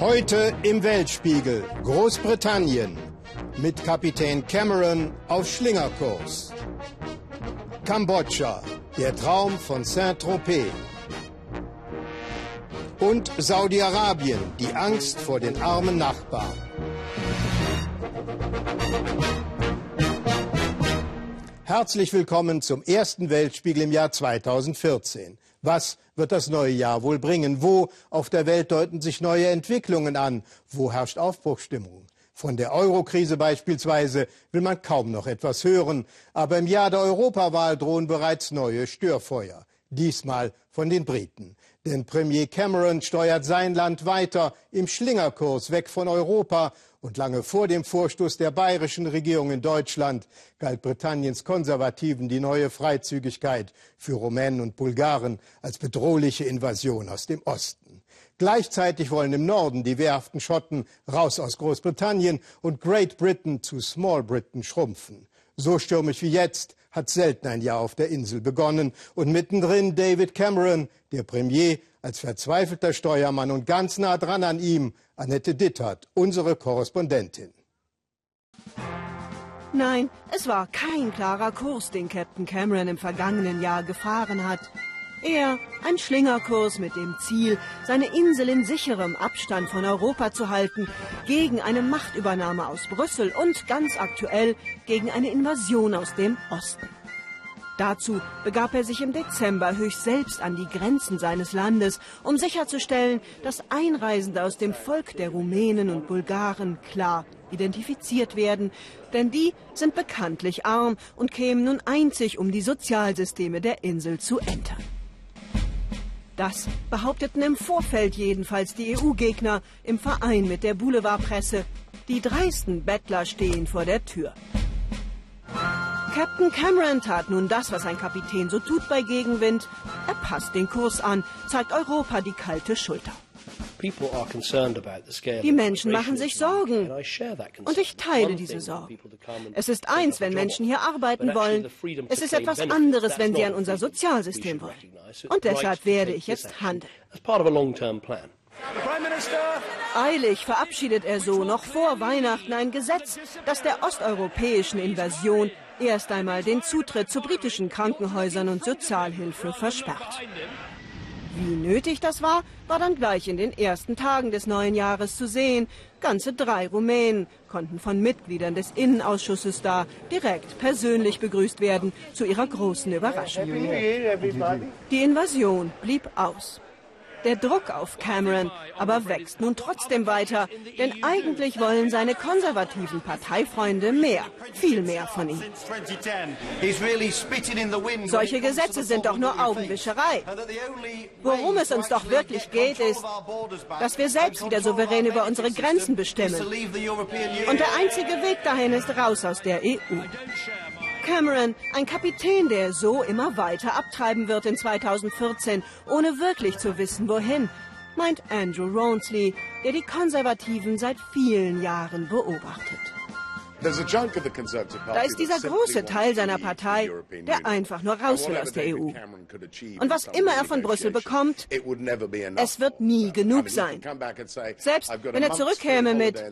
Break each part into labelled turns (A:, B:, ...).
A: Heute im Weltspiegel Großbritannien mit Kapitän Cameron auf Schlingerkurs. Kambodscha, der Traum von Saint-Tropez. Und Saudi-Arabien, die Angst vor den armen Nachbarn. Herzlich willkommen zum ersten Weltspiegel im Jahr 2014. Was wird das neue Jahr wohl bringen? Wo auf der Welt deuten sich neue Entwicklungen an? Wo herrscht Aufbruchsstimmung? Von der Eurokrise beispielsweise will man kaum noch etwas hören. Aber im Jahr der Europawahl drohen bereits neue Störfeuer. Diesmal von den Briten. Denn Premier Cameron steuert sein Land weiter im Schlingerkurs weg von Europa und lange vor dem Vorstoß der bayerischen Regierung in Deutschland galt Britanniens Konservativen die neue Freizügigkeit für Rumänen und Bulgaren als bedrohliche Invasion aus dem Osten. Gleichzeitig wollen im Norden die wehrhaften Schotten raus aus Großbritannien und Great Britain zu Small Britain schrumpfen. So stürmisch wie jetzt hat selten ein Jahr auf der Insel begonnen und mittendrin David Cameron, der Premier, als verzweifelter Steuermann und ganz nah dran an ihm Annette Dittert, unsere Korrespondentin.
B: Nein, es war kein klarer Kurs, den Captain Cameron im vergangenen Jahr gefahren hat. Er ein Schlingerkurs mit dem Ziel, seine Insel in sicherem Abstand von Europa zu halten, gegen eine Machtübernahme aus Brüssel und ganz aktuell gegen eine Invasion aus dem Osten. Dazu begab er sich im Dezember höchst selbst an die Grenzen seines Landes, um sicherzustellen, dass Einreisende aus dem Volk der Rumänen und Bulgaren klar identifiziert werden, denn die sind bekanntlich arm und kämen nun einzig, um die Sozialsysteme der Insel zu entern. Das behaupteten im Vorfeld jedenfalls die EU-Gegner im Verein mit der Boulevardpresse. Die dreisten Bettler stehen vor der Tür. Captain Cameron tat nun das, was ein Kapitän so tut bei Gegenwind. Er passt den Kurs an, zeigt Europa die kalte Schulter. Die Menschen machen sich Sorgen. Und ich teile diese Sorgen. Es ist eins, wenn Menschen hier arbeiten wollen. Es ist etwas anderes, wenn sie an unser Sozialsystem wollen. Und deshalb werde ich jetzt handeln. Eilig verabschiedet er so noch vor Weihnachten ein Gesetz, das der osteuropäischen Invasion erst einmal den Zutritt zu britischen Krankenhäusern und Sozialhilfe versperrt. Wie nötig das war, war dann gleich in den ersten Tagen des neuen Jahres zu sehen. Ganze drei Rumänen konnten von Mitgliedern des Innenausschusses da direkt persönlich begrüßt werden, zu ihrer großen Überraschung. Die Invasion blieb aus. Der Druck auf Cameron aber wächst nun trotzdem weiter, denn eigentlich wollen seine konservativen Parteifreunde mehr, viel mehr von ihm. Solche Gesetze sind doch nur Augenwischerei. Worum es uns doch wirklich geht, ist, dass wir selbst wieder souverän über unsere Grenzen bestimmen. Und der einzige Weg dahin ist raus aus der EU. Cameron, ein Kapitän, der so immer weiter abtreiben wird in 2014, ohne wirklich zu wissen, wohin, meint Andrew Rawnsley, der die Konservativen seit vielen Jahren beobachtet. Da ist dieser große Teil seiner Partei, der einfach nur raus will aus der EU. Und was immer er von Brüssel bekommt, es wird nie genug sein. Selbst wenn er zurückkäme mit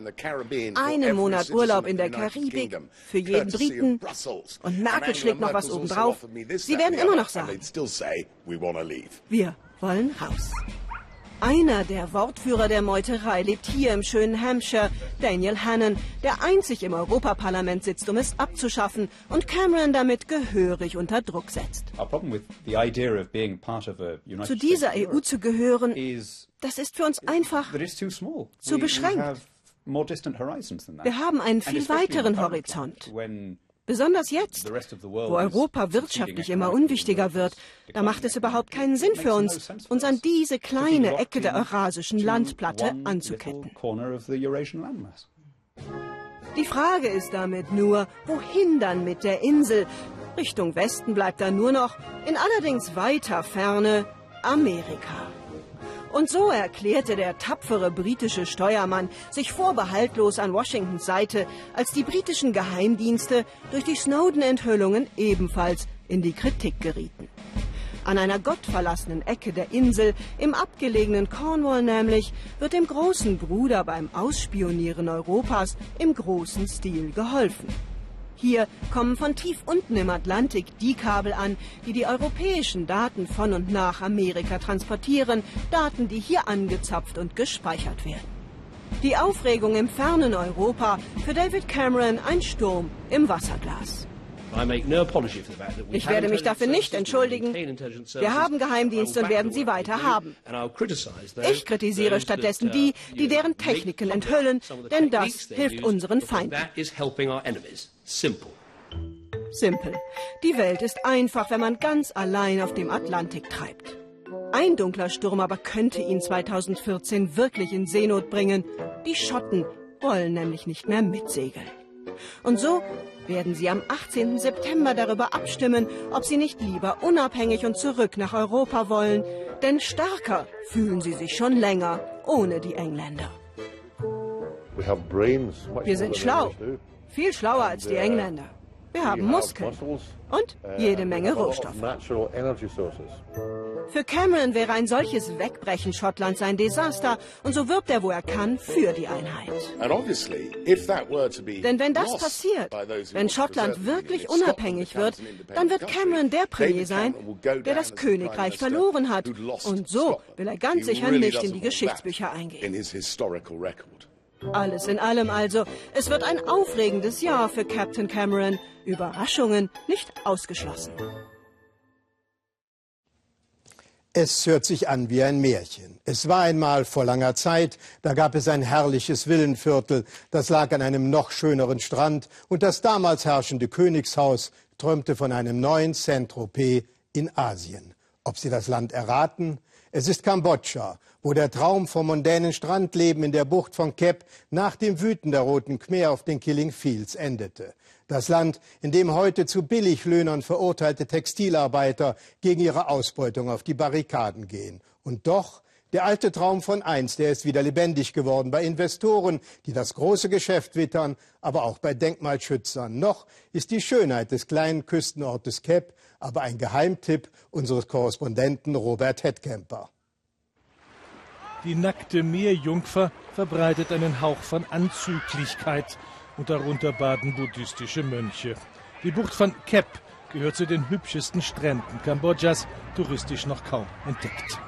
B: einem Monat Urlaub in der Karibik für jeden Briten und Merkel schlägt noch was obendrauf, sie werden immer noch sagen, wir wollen raus. Einer der Wortführer der Meuterei lebt hier im schönen Hampshire, Daniel Hannan, der einzig im Europaparlament sitzt, um es abzuschaffen und Cameron damit gehörig unter Druck setzt. Zu dieser EU zu gehören, das ist für uns einfach zu beschränkt. Wir haben einen viel weiteren Horizont. Besonders jetzt, wo Europa wirtschaftlich immer unwichtiger wird, da macht es überhaupt keinen Sinn für uns, uns an diese kleine Ecke der eurasischen Landplatte anzuketten. Die Frage ist damit nur, wohin dann mit der Insel? Richtung Westen bleibt dann nur noch, in allerdings weiter Ferne, Amerika. Und so erklärte der tapfere britische Steuermann sich vorbehaltlos an Washingtons Seite, als die britischen Geheimdienste durch die Snowden-Enthüllungen ebenfalls in die Kritik gerieten. An einer gottverlassenen Ecke der Insel, im abgelegenen Cornwall nämlich, wird dem großen Bruder beim Ausspionieren Europas im großen Stil geholfen. Hier kommen von tief unten im Atlantik die Kabel an, die die europäischen Daten von und nach Amerika transportieren, Daten, die hier angezapft und gespeichert werden. Die Aufregung im fernen Europa, für David Cameron ein Sturm im Wasserglas. Ich werde mich dafür nicht entschuldigen. Wir haben Geheimdienste und werden sie weiter haben. Ich kritisiere stattdessen die, die deren Techniken enthüllen, denn das hilft unseren Feinden. Simpel. Die Welt ist einfach, wenn man ganz allein auf dem Atlantik treibt. Ein dunkler Sturm aber könnte ihn 2014 wirklich in Seenot bringen. Die Schotten wollen nämlich nicht mehr mitsegeln. Und so werden sie am 18. September darüber abstimmen, ob sie nicht lieber unabhängig und zurück nach Europa wollen. Denn stärker fühlen sie sich schon länger ohne die Engländer. Wir sind schlau, viel schlauer als die Engländer. Wir haben Muskeln und jede Menge Rohstoffe. Für Cameron wäre ein solches Wegbrechen Schottlands ein Desaster und so wirbt er, wo er kann, für die Einheit. Denn wenn das passiert, wenn Schottland wirklich unabhängig wird, dann wird Cameron der Premier sein, der das Königreich verloren hat. Und so will er ganz sicher nicht in die Geschichtsbücher eingehen. Alles in allem also, es wird ein aufregendes Jahr für Captain Cameron. Überraschungen nicht ausgeschlossen.
A: Es hört sich an wie ein Märchen. Es war einmal vor langer Zeit, da gab es ein herrliches Villenviertel, das lag an einem noch schöneren Strand und das damals herrschende Königshaus träumte von einem neuen Saint-Tropez in Asien. Ob Sie das Land erraten? Es ist Kambodscha, wo der Traum vom mondänen Strandleben in der Bucht von Kep nach dem Wüten der Roten Khmer auf den Killing Fields endete. Das Land, in dem heute zu Billiglöhnern verurteilte Textilarbeiter gegen ihre Ausbeutung auf die Barrikaden gehen. Und doch der alte Traum von einst, der ist wieder lebendig geworden bei Investoren, die das große Geschäft wittern, aber auch bei Denkmalschützern. Noch ist die Schönheit des kleinen Küstenortes Kep aber ein Geheimtipp unseres Korrespondenten Robert Hettkemper.
C: Die nackte Meerjungfer verbreitet einen Hauch von Anzüglichkeit und darunter baden buddhistische Mönche. Die Bucht von Kep gehört zu den hübschesten Stränden Kambodschas, touristisch noch kaum entdeckt.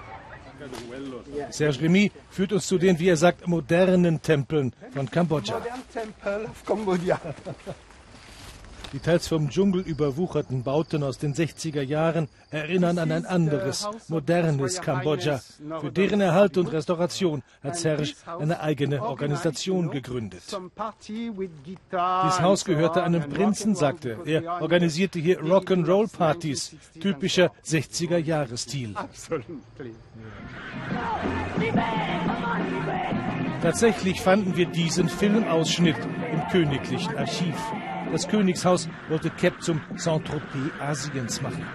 C: Serge Remy führt uns zu den, wie er sagt, modernen Tempeln von Kambodscha. Die teils vom Dschungel überwucherten Bauten aus den 60er Jahren erinnern an ein anderes, modernes Kambodscha. Für deren Erhalt und Restauration hat Serge eine eigene Organisation gegründet. Dieses Haus gehörte einem Prinzen, sagte er. Er organisierte hier Rock'n'Roll-Partys, typischer 60er-Jahres-Stil. Tatsächlich fanden wir diesen Filmausschnitt im königlichen Archiv. Das Königshaus wollte Kep zum Saint-Tropez Asiens machen.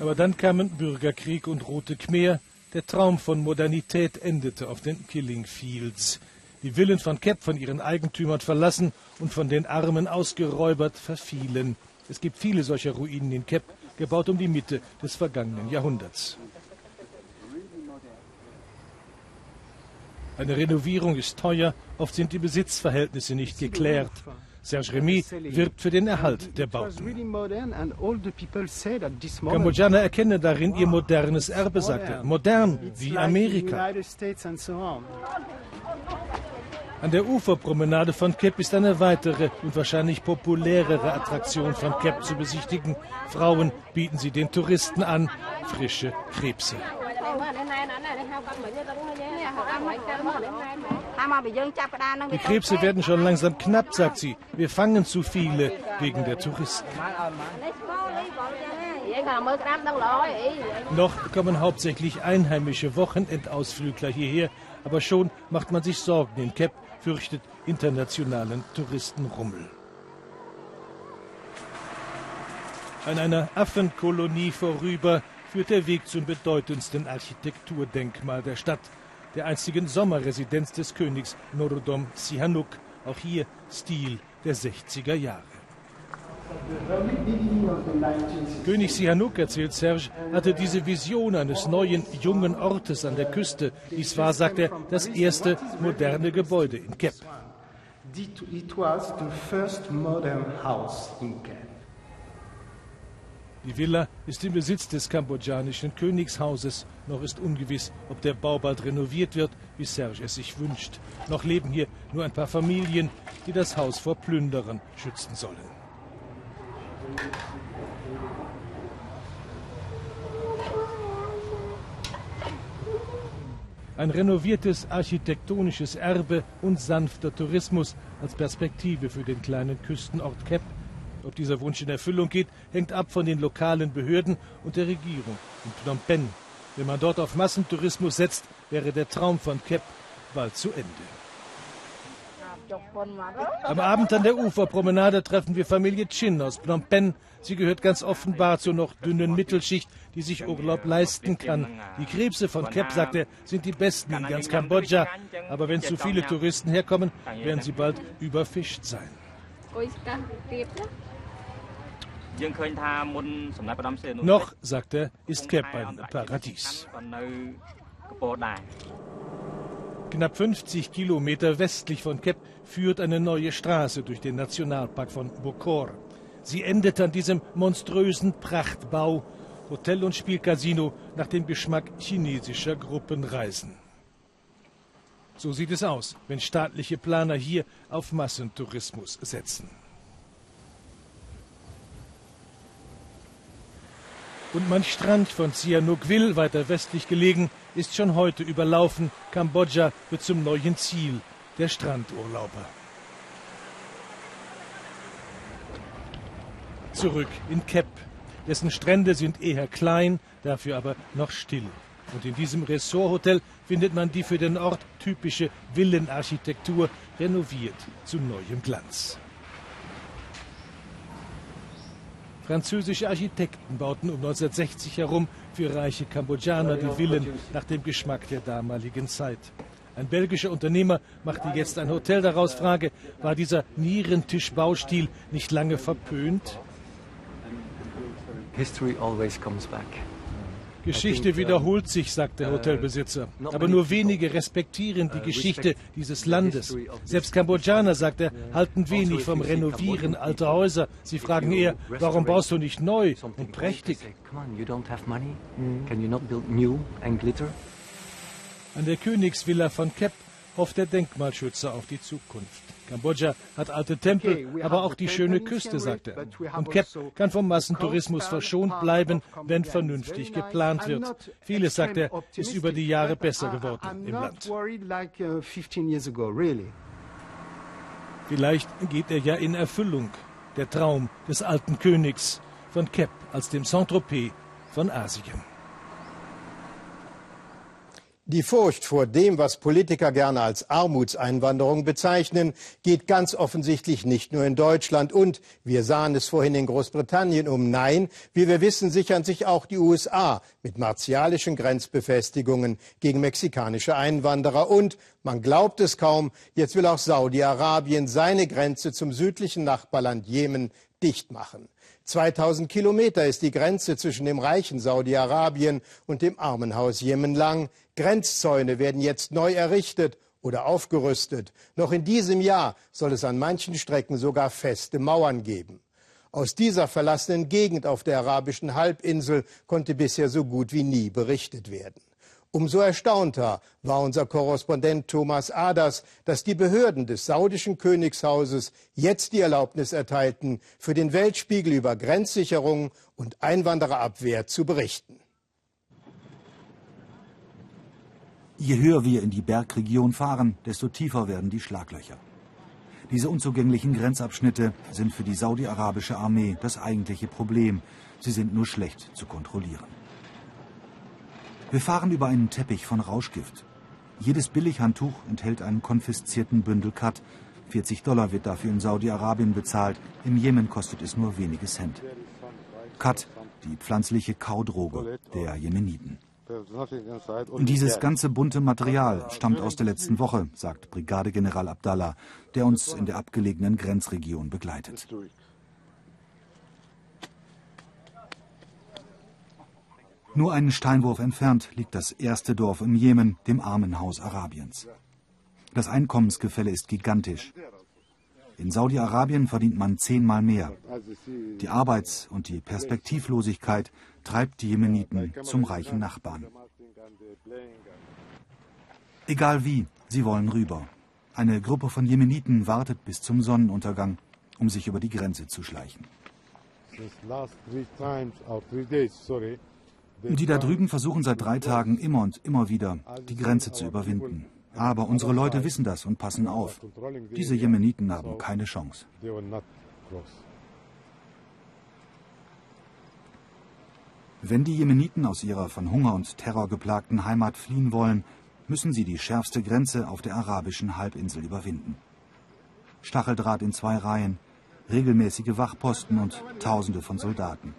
C: Aber dann kamen Bürgerkrieg und Rote Khmer. Der Traum von Modernität endete auf den Killing Fields. Die Villen von Kep von ihren Eigentümern verlassen und von den Armen ausgeräubert verfielen. Es gibt viele solcher Ruinen in Kep, gebaut um die Mitte des vergangenen Jahrhunderts. Eine Renovierung ist teuer, oft sind die Besitzverhältnisse nicht geklärt. Serge Remy wirbt für den Erhalt der Bauten. Kambodschaner erkennen darin ihr modernes Erbe, sagt er. Modern wie Amerika. An der Uferpromenade von Kep ist eine weitere und wahrscheinlich populärere Attraktion von Kep zu besichtigen. Frauen bieten sie den Touristen an, frische Krebse. Die Krebse werden schon langsam knapp, sagt sie. Wir fangen zu viele wegen der Touristen. Noch kommen hauptsächlich einheimische Wochenendausflügler hierher, aber schon macht man sich Sorgen. In Kep, fürchtet internationalen Touristenrummel. An einer Affenkolonie vorüber führt der Weg zum bedeutendsten Architekturdenkmal der Stadt, der einstigen Sommerresidenz des Königs Norodom Sihanouk. Auch hier Stil der 60er Jahre. König Sihanouk, erzählt Serge, hatte diese Vision eines neuen, jungen Ortes an der Küste. Dies war, sagt er, das erste moderne Gebäude in Kep. Die Villa ist im Besitz des kambodschanischen Königshauses. Noch ist ungewiss, ob der Bau bald renoviert wird, wie Serge es sich wünscht. Noch leben hier nur ein paar Familien, die das Haus vor Plünderern schützen sollen. Ein renoviertes architektonisches Erbe und sanfter Tourismus als Perspektive für den kleinen Küstenort Kep. Ob dieser Wunsch in Erfüllung geht, hängt ab von den lokalen Behörden und der Regierung in Phnom Penh. Wenn man dort auf Massentourismus setzt, wäre der Traum von Kep bald zu Ende. Am Abend an der Uferpromenade treffen wir Familie Chin aus Phnom Penh. Sie gehört ganz offenbar zur noch dünnen Mittelschicht, die sich Urlaub leisten kann. Die Krebse von Kep, sagt er, sind die besten in ganz Kambodscha. Aber wenn zu viele Touristen herkommen, werden sie bald überfischt sein. Noch, sagt er, ist Kep ein Paradies. Knapp 50 Kilometer westlich von Kep führt eine neue Straße durch den Nationalpark von Bokor. Sie endet an diesem monströsen Prachtbau, Hotel und Spielcasino nach dem Geschmack chinesischer Gruppenreisen. So sieht es aus, wenn staatliche Planer hier auf Massentourismus setzen. Und mein Strand von Sihanoukville, weiter westlich gelegen, ist schon heute überlaufen. Kambodscha wird zum neuen Ziel der Strandurlauber. Zurück in Kep. Dessen Strände sind eher klein, dafür aber noch still. Und in diesem Ressorthotel findet man die für den Ort typische Villenarchitektur renoviert zu neuem Glanz. Französische Architekten bauten um 1960 herum für reiche Kambodschaner die Villen nach dem Geschmack der damaligen Zeit. Ein belgischer Unternehmer machte jetzt ein Hotel daraus. Frage, war dieser Nierentischbaustil nicht lange verpönt? History always comes back. Geschichte wiederholt sich, sagt der uh, Hotelbesitzer. Aber nur wenige respektieren die uh, Geschichte dieses Landes. Selbst Kambodschaner, sagt er, halten also wenig vom Renovieren alter Häuser. Sie fragen eher, warum baust du nicht neu und prächtig? An der Königsvilla von Kep hofft der Denkmalschützer auf die Zukunft. Kambodscha hat alte Tempel, aber auch die schöne Küste, sagt er. Und Kep also kann vom Massentourismus verschont bleiben, wenn vernünftig geplant wird. Vieles, sagt er, ist über die Jahre besser geworden im Land. Uh, Vielleicht geht er ja in Erfüllung, der Traum des alten Königs von Kep als dem Saint-Tropez von Asien.
A: Die Furcht vor dem, was Politiker gerne als Armutseinwanderung bezeichnen, geht ganz offensichtlich nicht nur in Deutschland und, wir sahen es vorhin in Großbritannien um, nein, wie wir wissen, sichern sich auch die USA mit martialischen Grenzbefestigungen gegen mexikanische Einwanderer und, man glaubt es kaum, jetzt will auch Saudi-Arabien seine Grenze zum südlichen Nachbarland Jemen dicht machen. 2000 Kilometer ist die Grenze zwischen dem reichen Saudi-Arabien und dem Armenhaus Jemen lang. Grenzzäune werden jetzt neu errichtet oder aufgerüstet. Noch in diesem Jahr soll es an manchen Strecken sogar feste Mauern geben. Aus dieser verlassenen Gegend auf der arabischen Halbinsel konnte bisher so gut wie nie berichtet werden. Umso erstaunter war unser Korrespondent Thomas Aders, dass die Behörden des saudischen Königshauses jetzt die Erlaubnis erteilten, für den Weltspiegel über Grenzsicherung und Einwandererabwehr zu berichten.
D: Je höher wir in die Bergregion fahren, desto tiefer werden die Schlaglöcher. Diese unzugänglichen Grenzabschnitte sind für die saudi-arabische Armee das eigentliche Problem. Sie sind nur schlecht zu kontrollieren. Wir fahren über einen Teppich von Rauschgift. Jedes Billighandtuch enthält einen konfiszierten Bündel Kat. 40 Dollar wird dafür in Saudi-Arabien bezahlt. Im Jemen kostet es nur wenige Cent. Kat, die pflanzliche Kaudroge der Jemeniten. Dieses ganze bunte Material stammt aus der letzten Woche, sagt Brigadegeneral Abdallah, der uns in der abgelegenen Grenzregion begleitet. Nur einen Steinwurf entfernt liegt das erste Dorf im Jemen, dem Armenhaus Arabiens. Das Einkommensgefälle ist gigantisch. In Saudi-Arabien verdient man zehnmal mehr. Die Arbeits- und die Perspektivlosigkeit treibt die Jemeniten zum reichen Nachbarn. Egal wie, sie wollen rüber. Eine Gruppe von Jemeniten wartet bis zum Sonnenuntergang, um sich über die Grenze zu schleichen. Die da drüben versuchen seit drei Tagen immer und immer wieder, die Grenze zu überwinden. Aber unsere Leute wissen das und passen auf. Diese Jemeniten haben keine Chance. Wenn die Jemeniten aus ihrer von Hunger und Terror geplagten Heimat fliehen wollen, müssen sie die schärfste Grenze auf der arabischen Halbinsel überwinden. Stacheldraht in zwei Reihen, regelmäßige Wachposten und Tausende von Soldaten.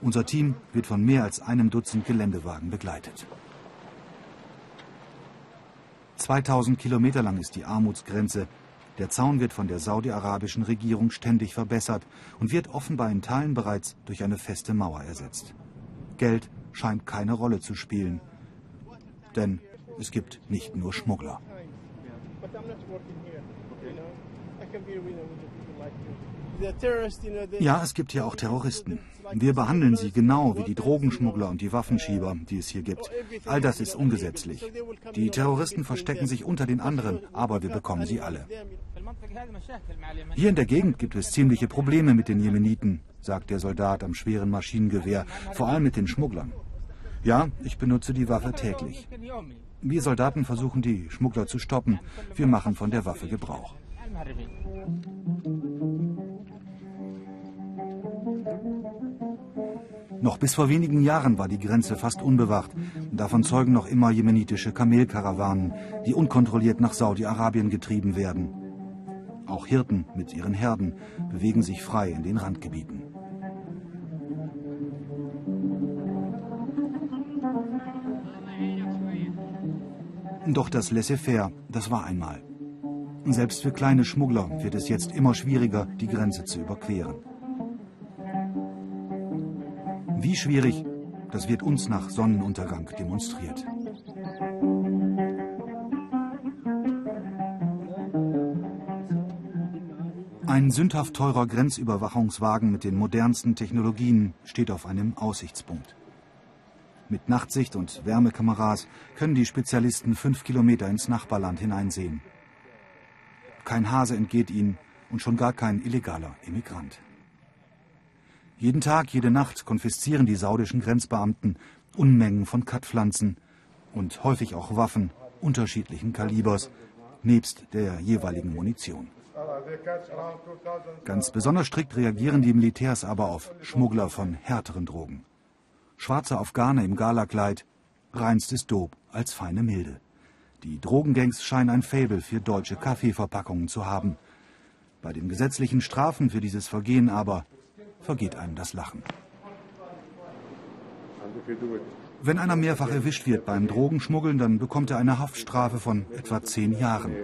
D: Unser Team wird von mehr als einem Dutzend Geländewagen begleitet. 2000 Kilometer lang ist die Armutsgrenze. Der Zaun wird von der saudi-arabischen Regierung ständig verbessert und wird offenbar in Teilen bereits durch eine feste Mauer ersetzt. Geld scheint keine Rolle zu spielen, denn es gibt nicht nur Schmuggler. Ja, es gibt hier auch Terroristen. Wir behandeln sie genau wie die Drogenschmuggler und die Waffenschieber, die es hier gibt. All das ist ungesetzlich. Die Terroristen verstecken sich unter den anderen, aber wir bekommen sie alle. Hier in der Gegend gibt es ziemliche Probleme mit den Jemeniten, sagt der Soldat am schweren Maschinengewehr, vor allem mit den Schmugglern. Ja, ich benutze die Waffe täglich. Wir Soldaten versuchen, die Schmuggler zu stoppen. Wir machen von der Waffe Gebrauch. Noch bis vor wenigen Jahren war die Grenze fast unbewacht. Davon zeugen noch immer jemenitische Kamelkarawanen, die unkontrolliert nach Saudi-Arabien getrieben werden. Auch Hirten mit ihren Herden bewegen sich frei in den Randgebieten. Doch das Laissez-faire, das war einmal. Selbst für kleine Schmuggler wird es jetzt immer schwieriger, die Grenze zu überqueren. Wie schwierig, das wird uns nach Sonnenuntergang demonstriert. Ein sündhaft teurer Grenzüberwachungswagen mit den modernsten Technologien steht auf einem Aussichtspunkt. Mit Nachtsicht und Wärmekameras können die Spezialisten fünf Kilometer ins Nachbarland hineinsehen. Kein Hase entgeht ihnen und schon gar kein illegaler Immigrant. Jeden Tag, jede Nacht konfiszieren die saudischen Grenzbeamten Unmengen von Kattpflanzen und häufig auch Waffen unterschiedlichen Kalibers, nebst der jeweiligen Munition. Ganz besonders strikt reagieren die Militärs aber auf Schmuggler von härteren Drogen. Schwarze Afghane im Galakleid, reinstes Dope als feine Milde. Die Drogengangs scheinen ein Faible für deutsche Kaffeeverpackungen zu haben. Bei den gesetzlichen Strafen für dieses Vergehen aber vergeht einem das Lachen. Wenn einer mehrfach erwischt wird beim Drogenschmuggeln, dann bekommt er eine Haftstrafe von etwa zehn Jahren.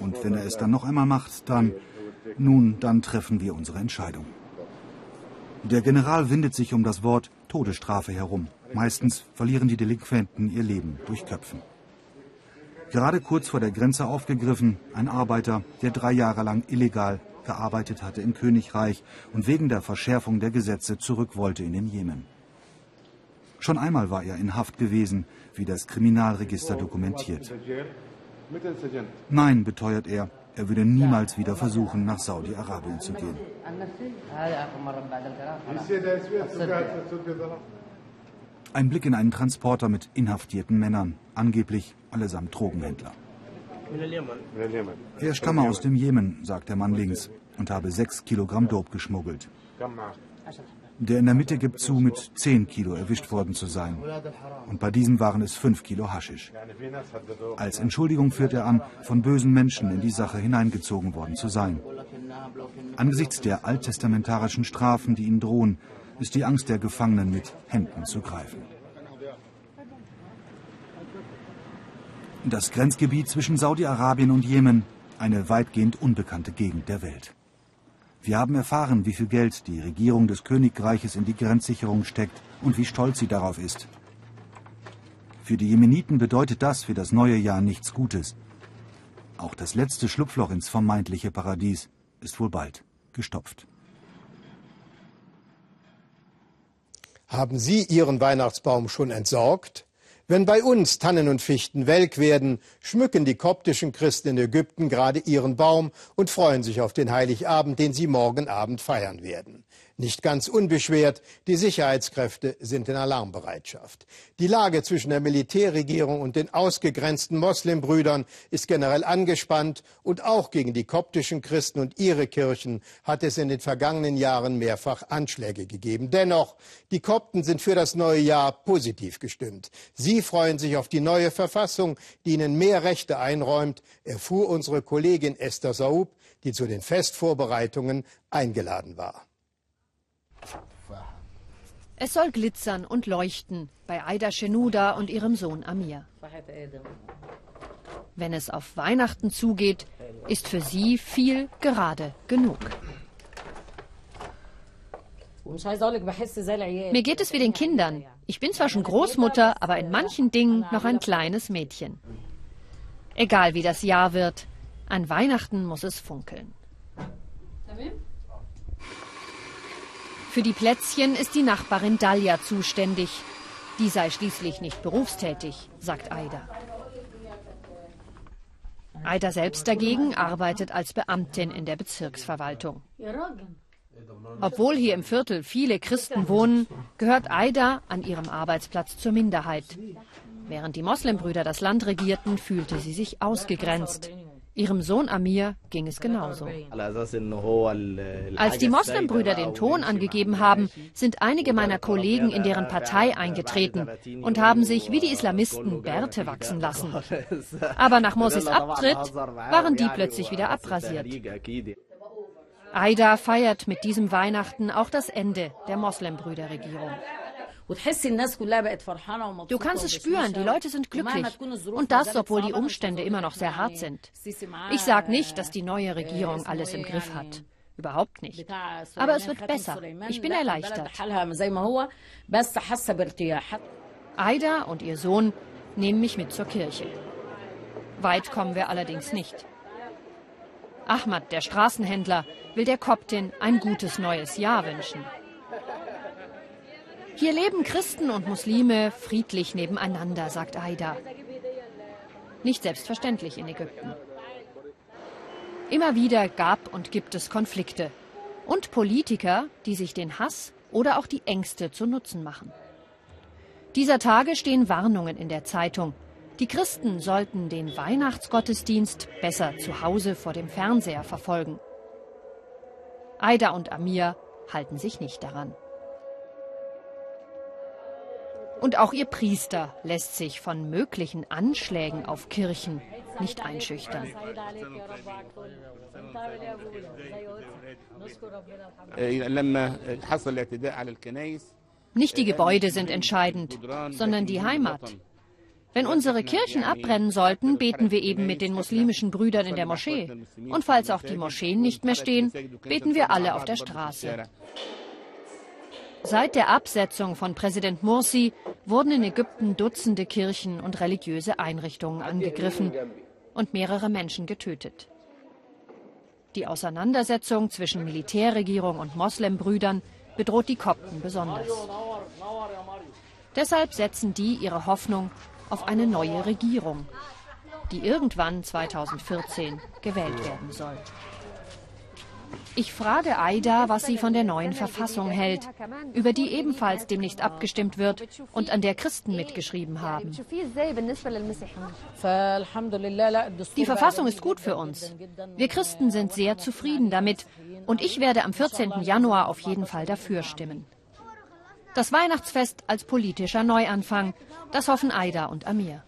D: Und wenn er es dann noch einmal macht, dann, nun, dann treffen wir unsere Entscheidung. Der General windet sich um das Wort Todesstrafe herum. Meistens verlieren die Delinquenten ihr Leben durch Köpfen. Gerade kurz vor der Grenze aufgegriffen, ein Arbeiter, der drei Jahre lang illegal gearbeitet hatte im Königreich und wegen der Verschärfung der Gesetze zurück wollte in den Jemen. Schon einmal war er in Haft gewesen, wie das Kriminalregister dokumentiert. Nein, beteuert er, er würde niemals wieder versuchen, nach Saudi-Arabien zu gehen. Ein Blick in einen Transporter mit inhaftierten Männern, angeblich allesamt Drogenhändler. Er stamme aus dem Jemen, sagt der Mann links, und habe sechs Kilogramm Dope geschmuggelt. Der in der Mitte gibt zu, mit zehn Kilo erwischt worden zu sein. Und bei diesem waren es fünf Kilo Haschisch. Als Entschuldigung führt er an, von bösen Menschen in die Sache hineingezogen worden zu sein. Angesichts der alttestamentarischen Strafen, die ihnen drohen, ist die Angst der Gefangenen mit Händen zu greifen. Das Grenzgebiet zwischen Saudi-Arabien und Jemen, eine weitgehend unbekannte Gegend der Welt. Wir haben erfahren, wie viel Geld die Regierung des Königreiches in die Grenzsicherung steckt und wie stolz sie darauf ist. Für die Jemeniten bedeutet das für das neue Jahr nichts Gutes. Auch das letzte Schlupfloch ins vermeintliche Paradies ist wohl bald gestopft.
A: Haben Sie Ihren Weihnachtsbaum schon entsorgt? Wenn bei uns Tannen und Fichten welk werden, schmücken die koptischen Christen in Ägypten gerade ihren Baum und freuen sich auf den Heiligabend, den sie morgen Abend feiern werden. Nicht ganz unbeschwert, die Sicherheitskräfte sind in Alarmbereitschaft. Die Lage zwischen der Militärregierung und den ausgegrenzten Moslembrüdern ist generell angespannt und auch gegen die koptischen Christen und ihre Kirchen hat es in den vergangenen Jahren mehrfach Anschläge gegeben. Dennoch, die Kopten sind für das neue Jahr positiv gestimmt. Sie freuen sich auf die neue Verfassung, die ihnen mehr Rechte einräumt, erfuhr unsere Kollegin Esther Saub, die zu den Festvorbereitungen eingeladen war.
E: Es soll glitzern und leuchten bei Aida Shenuda und ihrem Sohn Amir. Wenn es auf Weihnachten zugeht, ist für sie viel gerade genug. Mir geht es wie den Kindern. Ich bin zwar schon Großmutter, aber in manchen Dingen noch ein kleines Mädchen. Egal wie das Jahr wird, an Weihnachten muss es funkeln. Für die Plätzchen ist die Nachbarin Dalia zuständig. Die sei schließlich nicht berufstätig, sagt Aida. Aida selbst dagegen arbeitet als Beamtin in der Bezirksverwaltung. Obwohl hier im Viertel viele Christen wohnen, gehört Aida an ihrem Arbeitsplatz zur Minderheit. Während die Moslembrüder das Land regierten, fühlte sie sich ausgegrenzt. Ihrem Sohn Amir ging es genauso. Als die Moslembrüder den Ton angegeben haben, sind einige meiner Kollegen in deren Partei eingetreten und haben sich wie die Islamisten Bärte wachsen lassen. Aber nach Moses Abtritt waren die plötzlich wieder abrasiert. Aida feiert mit diesem Weihnachten auch das Ende der Moslembrüderregierung. Du kannst es spüren, die Leute sind glücklich. Und das, obwohl die Umstände immer noch sehr hart sind. Ich sage nicht, dass die neue Regierung alles im Griff hat. Überhaupt nicht. Aber es wird besser. Ich bin erleichtert. Aida und ihr Sohn nehmen mich mit zur Kirche. Weit kommen wir allerdings nicht. Ahmad, der Straßenhändler, will der Koptin ein gutes neues Jahr wünschen. Hier leben Christen und Muslime friedlich nebeneinander, sagt Aida. Nicht selbstverständlich in Ägypten. Immer wieder gab und gibt es Konflikte und Politiker, die sich den Hass oder auch die Ängste zu Nutzen machen. Dieser Tage stehen Warnungen in der Zeitung. Die Christen sollten den Weihnachtsgottesdienst besser zu Hause vor dem Fernseher verfolgen. Aida und Amir halten sich nicht daran. Und auch ihr Priester lässt sich von möglichen Anschlägen auf Kirchen nicht einschüchtern. Nicht die Gebäude sind entscheidend, sondern die Heimat. Wenn unsere Kirchen abbrennen sollten, beten wir eben mit den muslimischen Brüdern in der Moschee. Und falls auch die Moscheen nicht mehr stehen, beten wir alle auf der Straße. Seit der Absetzung von Präsident Morsi wurden in Ägypten Dutzende Kirchen und religiöse Einrichtungen angegriffen und mehrere Menschen getötet. Die Auseinandersetzung zwischen Militärregierung und Moslembrüdern bedroht die Kopten besonders. Deshalb setzen die ihre Hoffnung auf eine neue Regierung, die irgendwann 2014 gewählt werden soll. Ich frage Aida, was sie von der neuen Verfassung hält, über die ebenfalls demnächst abgestimmt wird und an der Christen mitgeschrieben haben. Die Verfassung ist gut für uns. Wir Christen sind sehr zufrieden damit und ich werde am 14. Januar auf jeden Fall dafür stimmen. Das Weihnachtsfest als politischer Neuanfang, das hoffen Aida und Amir.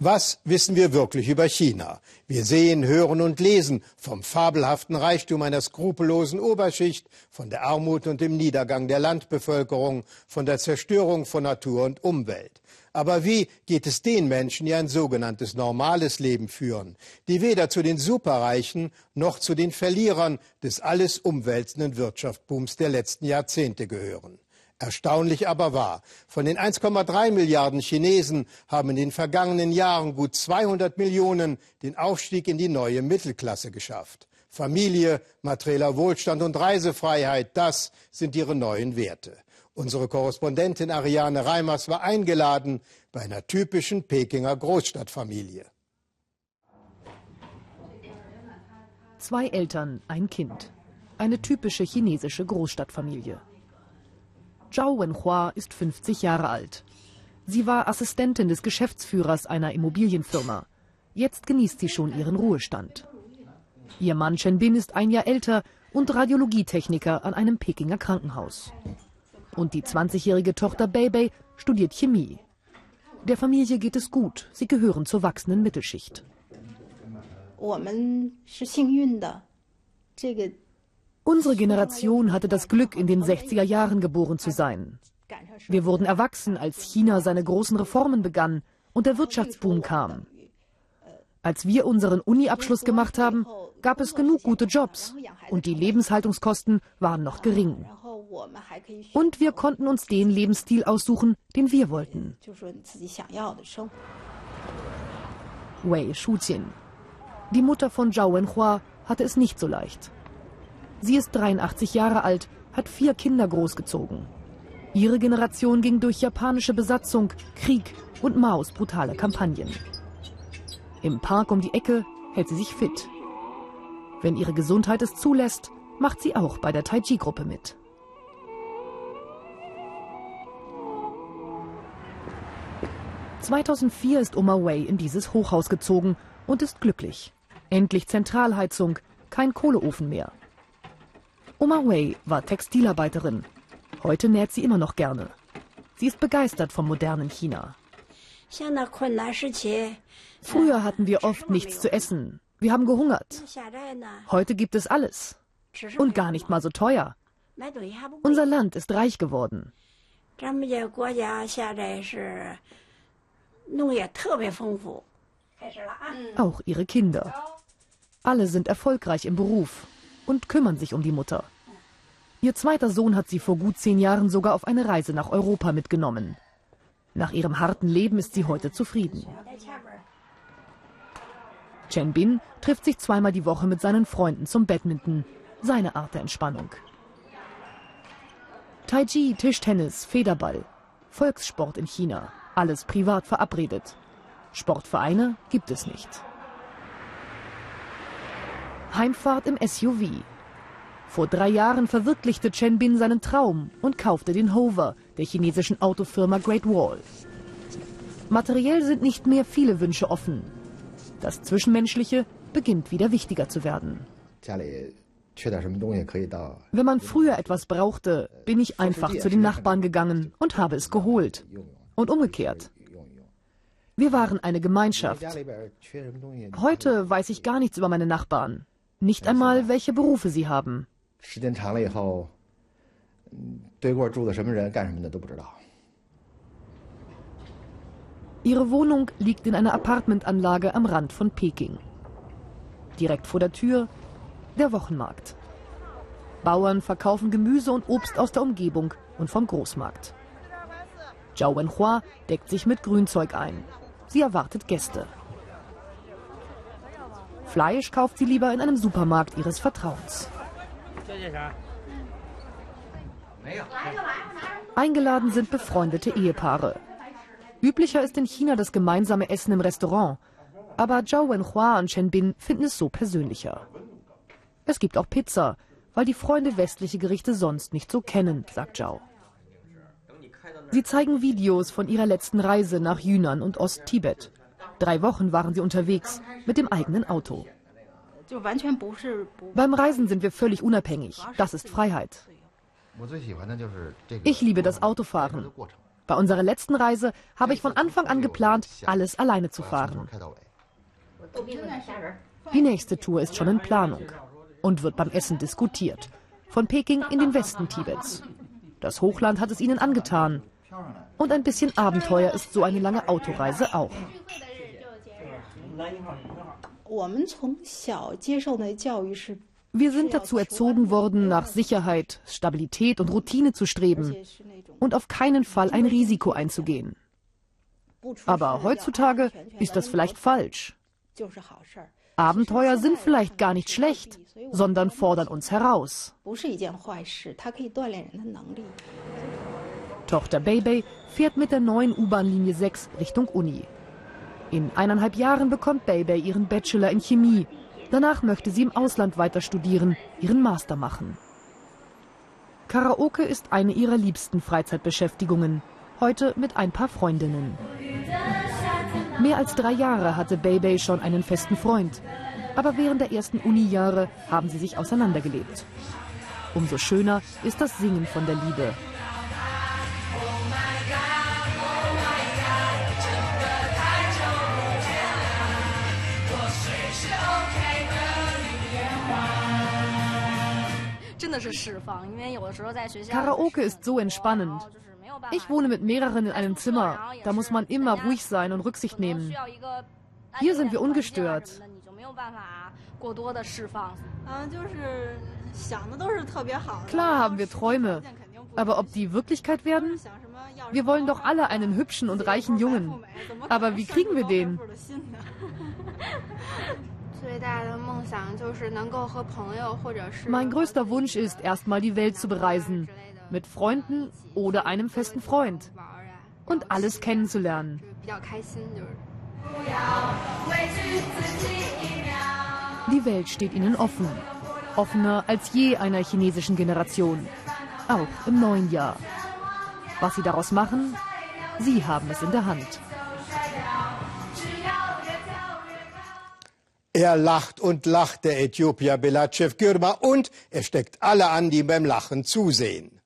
A: Was wissen wir wirklich über China? Wir sehen, hören und lesen vom fabelhaften Reichtum einer skrupellosen Oberschicht, von der Armut und dem Niedergang der Landbevölkerung, von der Zerstörung von Natur und Umwelt. Aber wie geht es den Menschen, die ein sogenanntes normales Leben führen, die weder zu den Superreichen noch zu den Verlierern des alles umwälzenden Wirtschaftsbooms der letzten Jahrzehnte gehören? Erstaunlich aber wahr. Von den 1,3 Milliarden Chinesen haben in den vergangenen Jahren gut 200 Millionen den Aufstieg in die neue Mittelklasse geschafft. Familie, materieller Wohlstand und Reisefreiheit, das sind ihre neuen Werte. Unsere Korrespondentin Ariane Reimers war eingeladen bei einer typischen Pekinger Großstadtfamilie.
F: Zwei Eltern, ein Kind. Eine typische chinesische Großstadtfamilie. Zhao Wenhua ist 50 Jahre alt. Sie war Assistentin des Geschäftsführers einer Immobilienfirma. Jetzt genießt sie schon ihren Ruhestand. Ihr Mann Chen Bin ist ein Jahr älter und Radiologietechniker an einem Pekinger Krankenhaus. Und die 20-jährige Tochter Beibei studiert Chemie. Der Familie geht es gut. Sie gehören zur wachsenden Mittelschicht. Unsere Generation hatte das Glück, in den 60er Jahren geboren zu sein. Wir wurden erwachsen, als China seine großen Reformen begann und der Wirtschaftsboom kam. Als wir unseren Uni-Abschluss gemacht haben, gab es genug gute Jobs und die Lebenshaltungskosten waren noch gering. Und wir konnten uns den Lebensstil aussuchen, den wir wollten. Wei Shuqin. Die Mutter von Zhao Wenhua hatte es nicht so leicht. Sie ist 83 Jahre alt, hat vier Kinder großgezogen. Ihre Generation ging durch japanische Besatzung, Krieg und Maos brutale Kampagnen. Im Park um die Ecke hält sie sich fit. Wenn ihre Gesundheit es zulässt, macht sie auch bei der Tai Chi-Gruppe mit. ...2004 ist Oma Wei in dieses Hochhaus gezogen und ist glücklich. Endlich Zentralheizung, kein Kohleofen mehr. Oma Wei war Textilarbeiterin. Heute näht sie immer noch gerne. Sie ist begeistert vom modernen China. Früher hatten wir oft nichts zu essen. Wir haben gehungert. Heute gibt es alles. Und gar nicht mal so teuer. Unser Land ist reich geworden. Auch ihre Kinder. Alle sind erfolgreich im Beruf und kümmern sich um die Mutter. Ihr zweiter Sohn hat sie vor gut zehn Jahren sogar auf eine Reise nach Europa mitgenommen. Nach ihrem harten Leben ist sie heute zufrieden. Chen Bin trifft sich zweimal die Woche mit seinen Freunden zum Badminton, seine Art der Entspannung. Tai Chi, Tischtennis, Federball, Volkssport in China, alles privat verabredet. Sportvereine gibt es nicht. Heimfahrt im SUV. Vor drei Jahren verwirklichte Chen Bin seinen Traum und kaufte den Hover der chinesischen Autofirma Great Wall. Materiell sind nicht mehr viele Wünsche offen. Das Zwischenmenschliche beginnt wieder wichtiger zu werden. Wenn man früher etwas brauchte, bin ich einfach zu den Nachbarn gegangen und habe es geholt. Und umgekehrt. Wir waren eine Gemeinschaft. Heute weiß ich gar nichts über meine Nachbarn. Nicht einmal, welche Berufe sie haben. Ihre Wohnung liegt in einer Apartmentanlage am Rand von Peking. Direkt vor der Tür der Wochenmarkt. Bauern verkaufen Gemüse und Obst aus der Umgebung und vom Großmarkt. Zhao Wenhua deckt sich mit Grünzeug ein. Sie erwartet Gäste. Fleisch kauft sie lieber in einem Supermarkt ihres Vertrauens. Eingeladen sind befreundete Ehepaare. Üblicher ist in China das gemeinsame Essen im Restaurant. Aber Zhao Wenhua und Chen Bin finden es so persönlicher. Es gibt auch Pizza, weil die Freunde westliche Gerichte sonst nicht so kennen, sagt Zhao. Sie zeigen Videos von ihrer letzten Reise nach Yunnan und Ost-Tibet. Drei Wochen waren sie unterwegs mit dem eigenen Auto. Beim Reisen sind wir völlig unabhängig. Das ist Freiheit. Ich liebe das Autofahren. Bei unserer letzten Reise habe ich von Anfang an geplant, alles alleine zu fahren. Die nächste Tour ist schon in Planung und wird beim Essen diskutiert. Von Peking in den Westen Tibets. Das Hochland hat es ihnen angetan. Und ein bisschen Abenteuer ist so eine lange Autoreise auch. Wir sind dazu erzogen worden, nach Sicherheit, Stabilität und Routine zu streben und auf keinen Fall ein Risiko einzugehen. Aber heutzutage ist das vielleicht falsch. Abenteuer sind vielleicht gar nicht schlecht, sondern fordern uns heraus. Tochter Beibei fährt mit der neuen U-Bahn-Linie 6 Richtung Uni. In eineinhalb Jahren bekommt Beibei ihren Bachelor in Chemie. Danach möchte sie im Ausland weiter studieren, ihren Master machen. Karaoke ist eine ihrer liebsten Freizeitbeschäftigungen. Heute mit ein paar Freundinnen. Mehr als drei Jahre hatte Beibei schon einen festen Freund. Aber während der ersten Uni-Jahre haben sie sich auseinandergelebt. Umso schöner ist das Singen von der Liebe. Karaoke ist so entspannend. Ich wohne mit mehreren in einem Zimmer. Da muss man immer ruhig sein und Rücksicht nehmen. Hier sind wir ungestört. Klar haben wir Träume, aber ob die Wirklichkeit werden? Wir wollen doch alle einen hübschen und reichen Jungen. Aber wie kriegen wir den? Mein größter Wunsch ist, erstmal die Welt zu bereisen. Mit Freunden oder einem festen Freund. Und alles kennenzulernen. Die Welt steht ihnen offen. Offener als je einer chinesischen Generation. Auch im neuen Jahr. Was sie daraus machen, sie haben es in der Hand.
A: Er lacht und lacht, der Äthiopier Belachev Gürma, und er steckt alle an, die beim Lachen zusehen.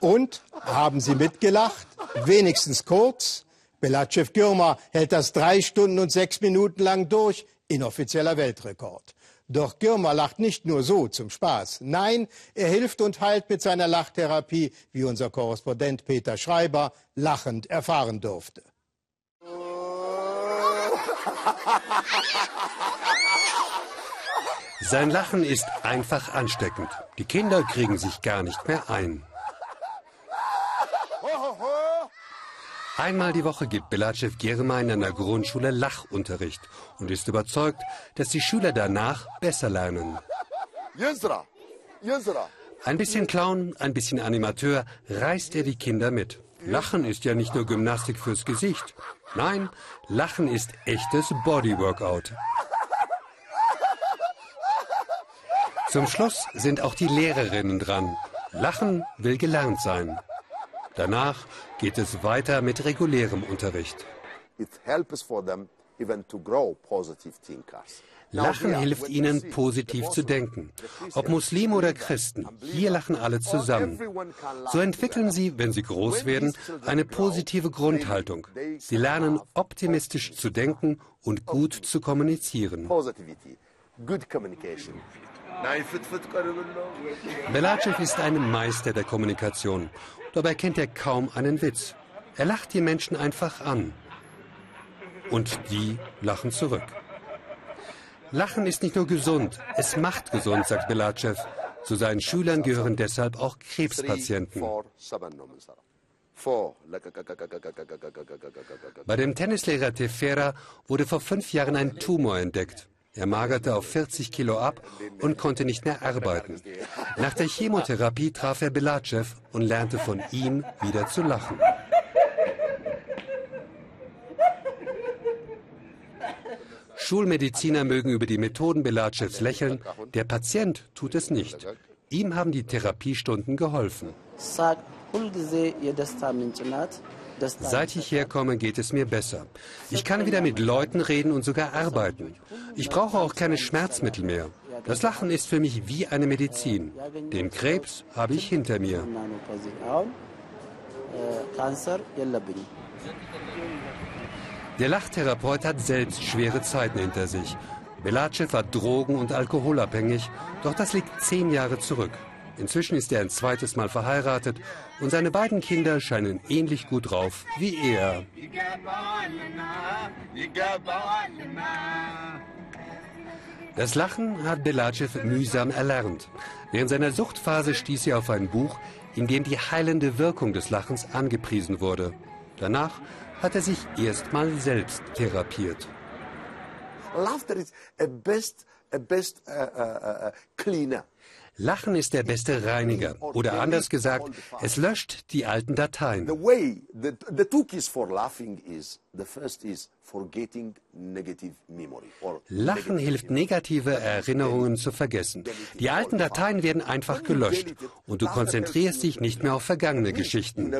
A: Und haben Sie mitgelacht? Wenigstens kurz. Belachev Gürma hält das drei Stunden und sechs Minuten lang durch. Inoffizieller Weltrekord. Doch Girma lacht nicht nur so zum Spaß. Nein, er hilft und heilt mit seiner Lachtherapie, wie unser Korrespondent Peter Schreiber lachend erfahren durfte.
G: Sein Lachen ist einfach ansteckend. Die Kinder kriegen sich gar nicht mehr ein. Einmal die Woche gibt Belacev Germa in einer Grundschule Lachunterricht und ist überzeugt, dass die Schüler danach besser lernen. Ein bisschen Clown, ein bisschen Animateur, reißt er die Kinder mit. Lachen ist ja nicht nur Gymnastik fürs Gesicht. Nein, Lachen ist echtes Bodyworkout. Zum Schluss sind auch die Lehrerinnen dran. Lachen will gelernt sein. Danach geht es weiter mit regulärem Unterricht. Lachen hilft ihnen, positiv zu denken. Ob Muslim oder Christen, hier lachen alle zusammen. So entwickeln sie, wenn sie groß werden, eine positive Grundhaltung. Sie lernen, optimistisch zu denken und gut zu kommunizieren. Belachev ist ein Meister der Kommunikation Dabei kennt er kaum einen Witz. Er lacht die Menschen einfach an. Und die lachen zurück. Lachen ist nicht nur gesund, es macht gesund, sagt Belachev. Zu seinen Schülern gehören deshalb auch Krebspatienten. Bei dem Tennislehrer Tefera wurde vor fünf Jahren ein Tumor entdeckt. Er magerte auf 40 Kilo ab und konnte nicht mehr arbeiten. Nach der Chemotherapie traf er Belachev und lernte von ihm wieder zu lachen. Schulmediziner mögen über die Methoden Belachevs lächeln, der Patient tut es nicht. Ihm haben die Therapiestunden geholfen. Seit ich herkomme, geht es mir besser. Ich kann wieder mit Leuten reden und sogar arbeiten. Ich brauche auch keine Schmerzmittel mehr. Das Lachen ist für mich wie eine Medizin. Den Krebs habe ich hinter mir. Der Lachtherapeut hat selbst schwere Zeiten hinter sich. Belacev war drogen- und alkoholabhängig, doch das liegt zehn Jahre zurück. Inzwischen ist er ein zweites Mal verheiratet und seine beiden Kinder scheinen ähnlich gut drauf wie er. Das Lachen hat Belacev mühsam erlernt. Während seiner Suchtphase stieß er auf ein Buch, in dem die heilende Wirkung des Lachens angepriesen wurde. Danach hat er sich erstmal selbst therapiert.
H: Laughter is a best, a best uh, uh, uh, cleaner.
G: Lachen ist der beste Reiniger. Oder anders gesagt, es löscht die alten Dateien. Lachen hilft, negative Erinnerungen zu vergessen. Die alten Dateien werden einfach gelöscht und du konzentrierst dich nicht mehr auf vergangene Geschichten.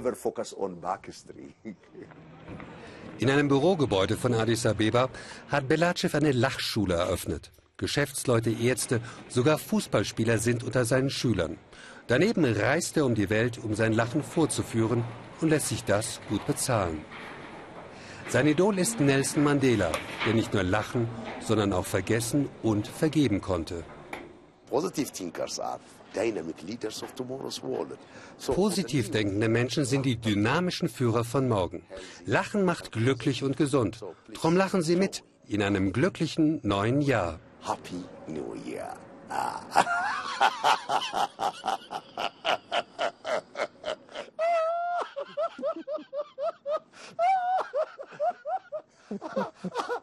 G: In einem Bürogebäude von Addis Abeba hat Belacev eine Lachschule eröffnet. Geschäftsleute, Ärzte, sogar Fußballspieler sind unter seinen Schülern. Daneben reist er um die Welt, um sein Lachen vorzuführen und lässt sich das gut bezahlen. Sein Idol ist Nelson Mandela, der nicht nur lachen, sondern auch vergessen und vergeben konnte. Positiv denkende Menschen sind die dynamischen Führer von morgen. Lachen macht glücklich und gesund. Drum lachen Sie mit in einem glücklichen neuen Jahr.
H: Happy New Year. Ah.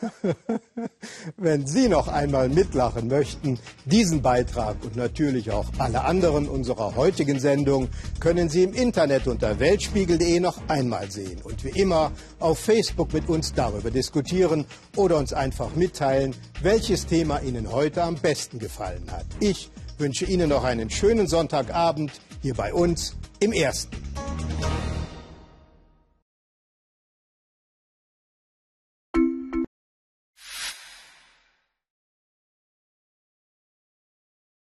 A: Wenn Sie noch einmal mitlachen möchten, diesen Beitrag und natürlich auch alle anderen unserer heutigen Sendung können Sie im Internet unter weltspiegel.de noch einmal sehen und wie immer auf Facebook mit uns darüber diskutieren oder uns einfach mitteilen, welches Thema Ihnen heute am besten gefallen hat. Ich wünsche Ihnen noch einen schönen Sonntagabend hier bei uns im Ersten.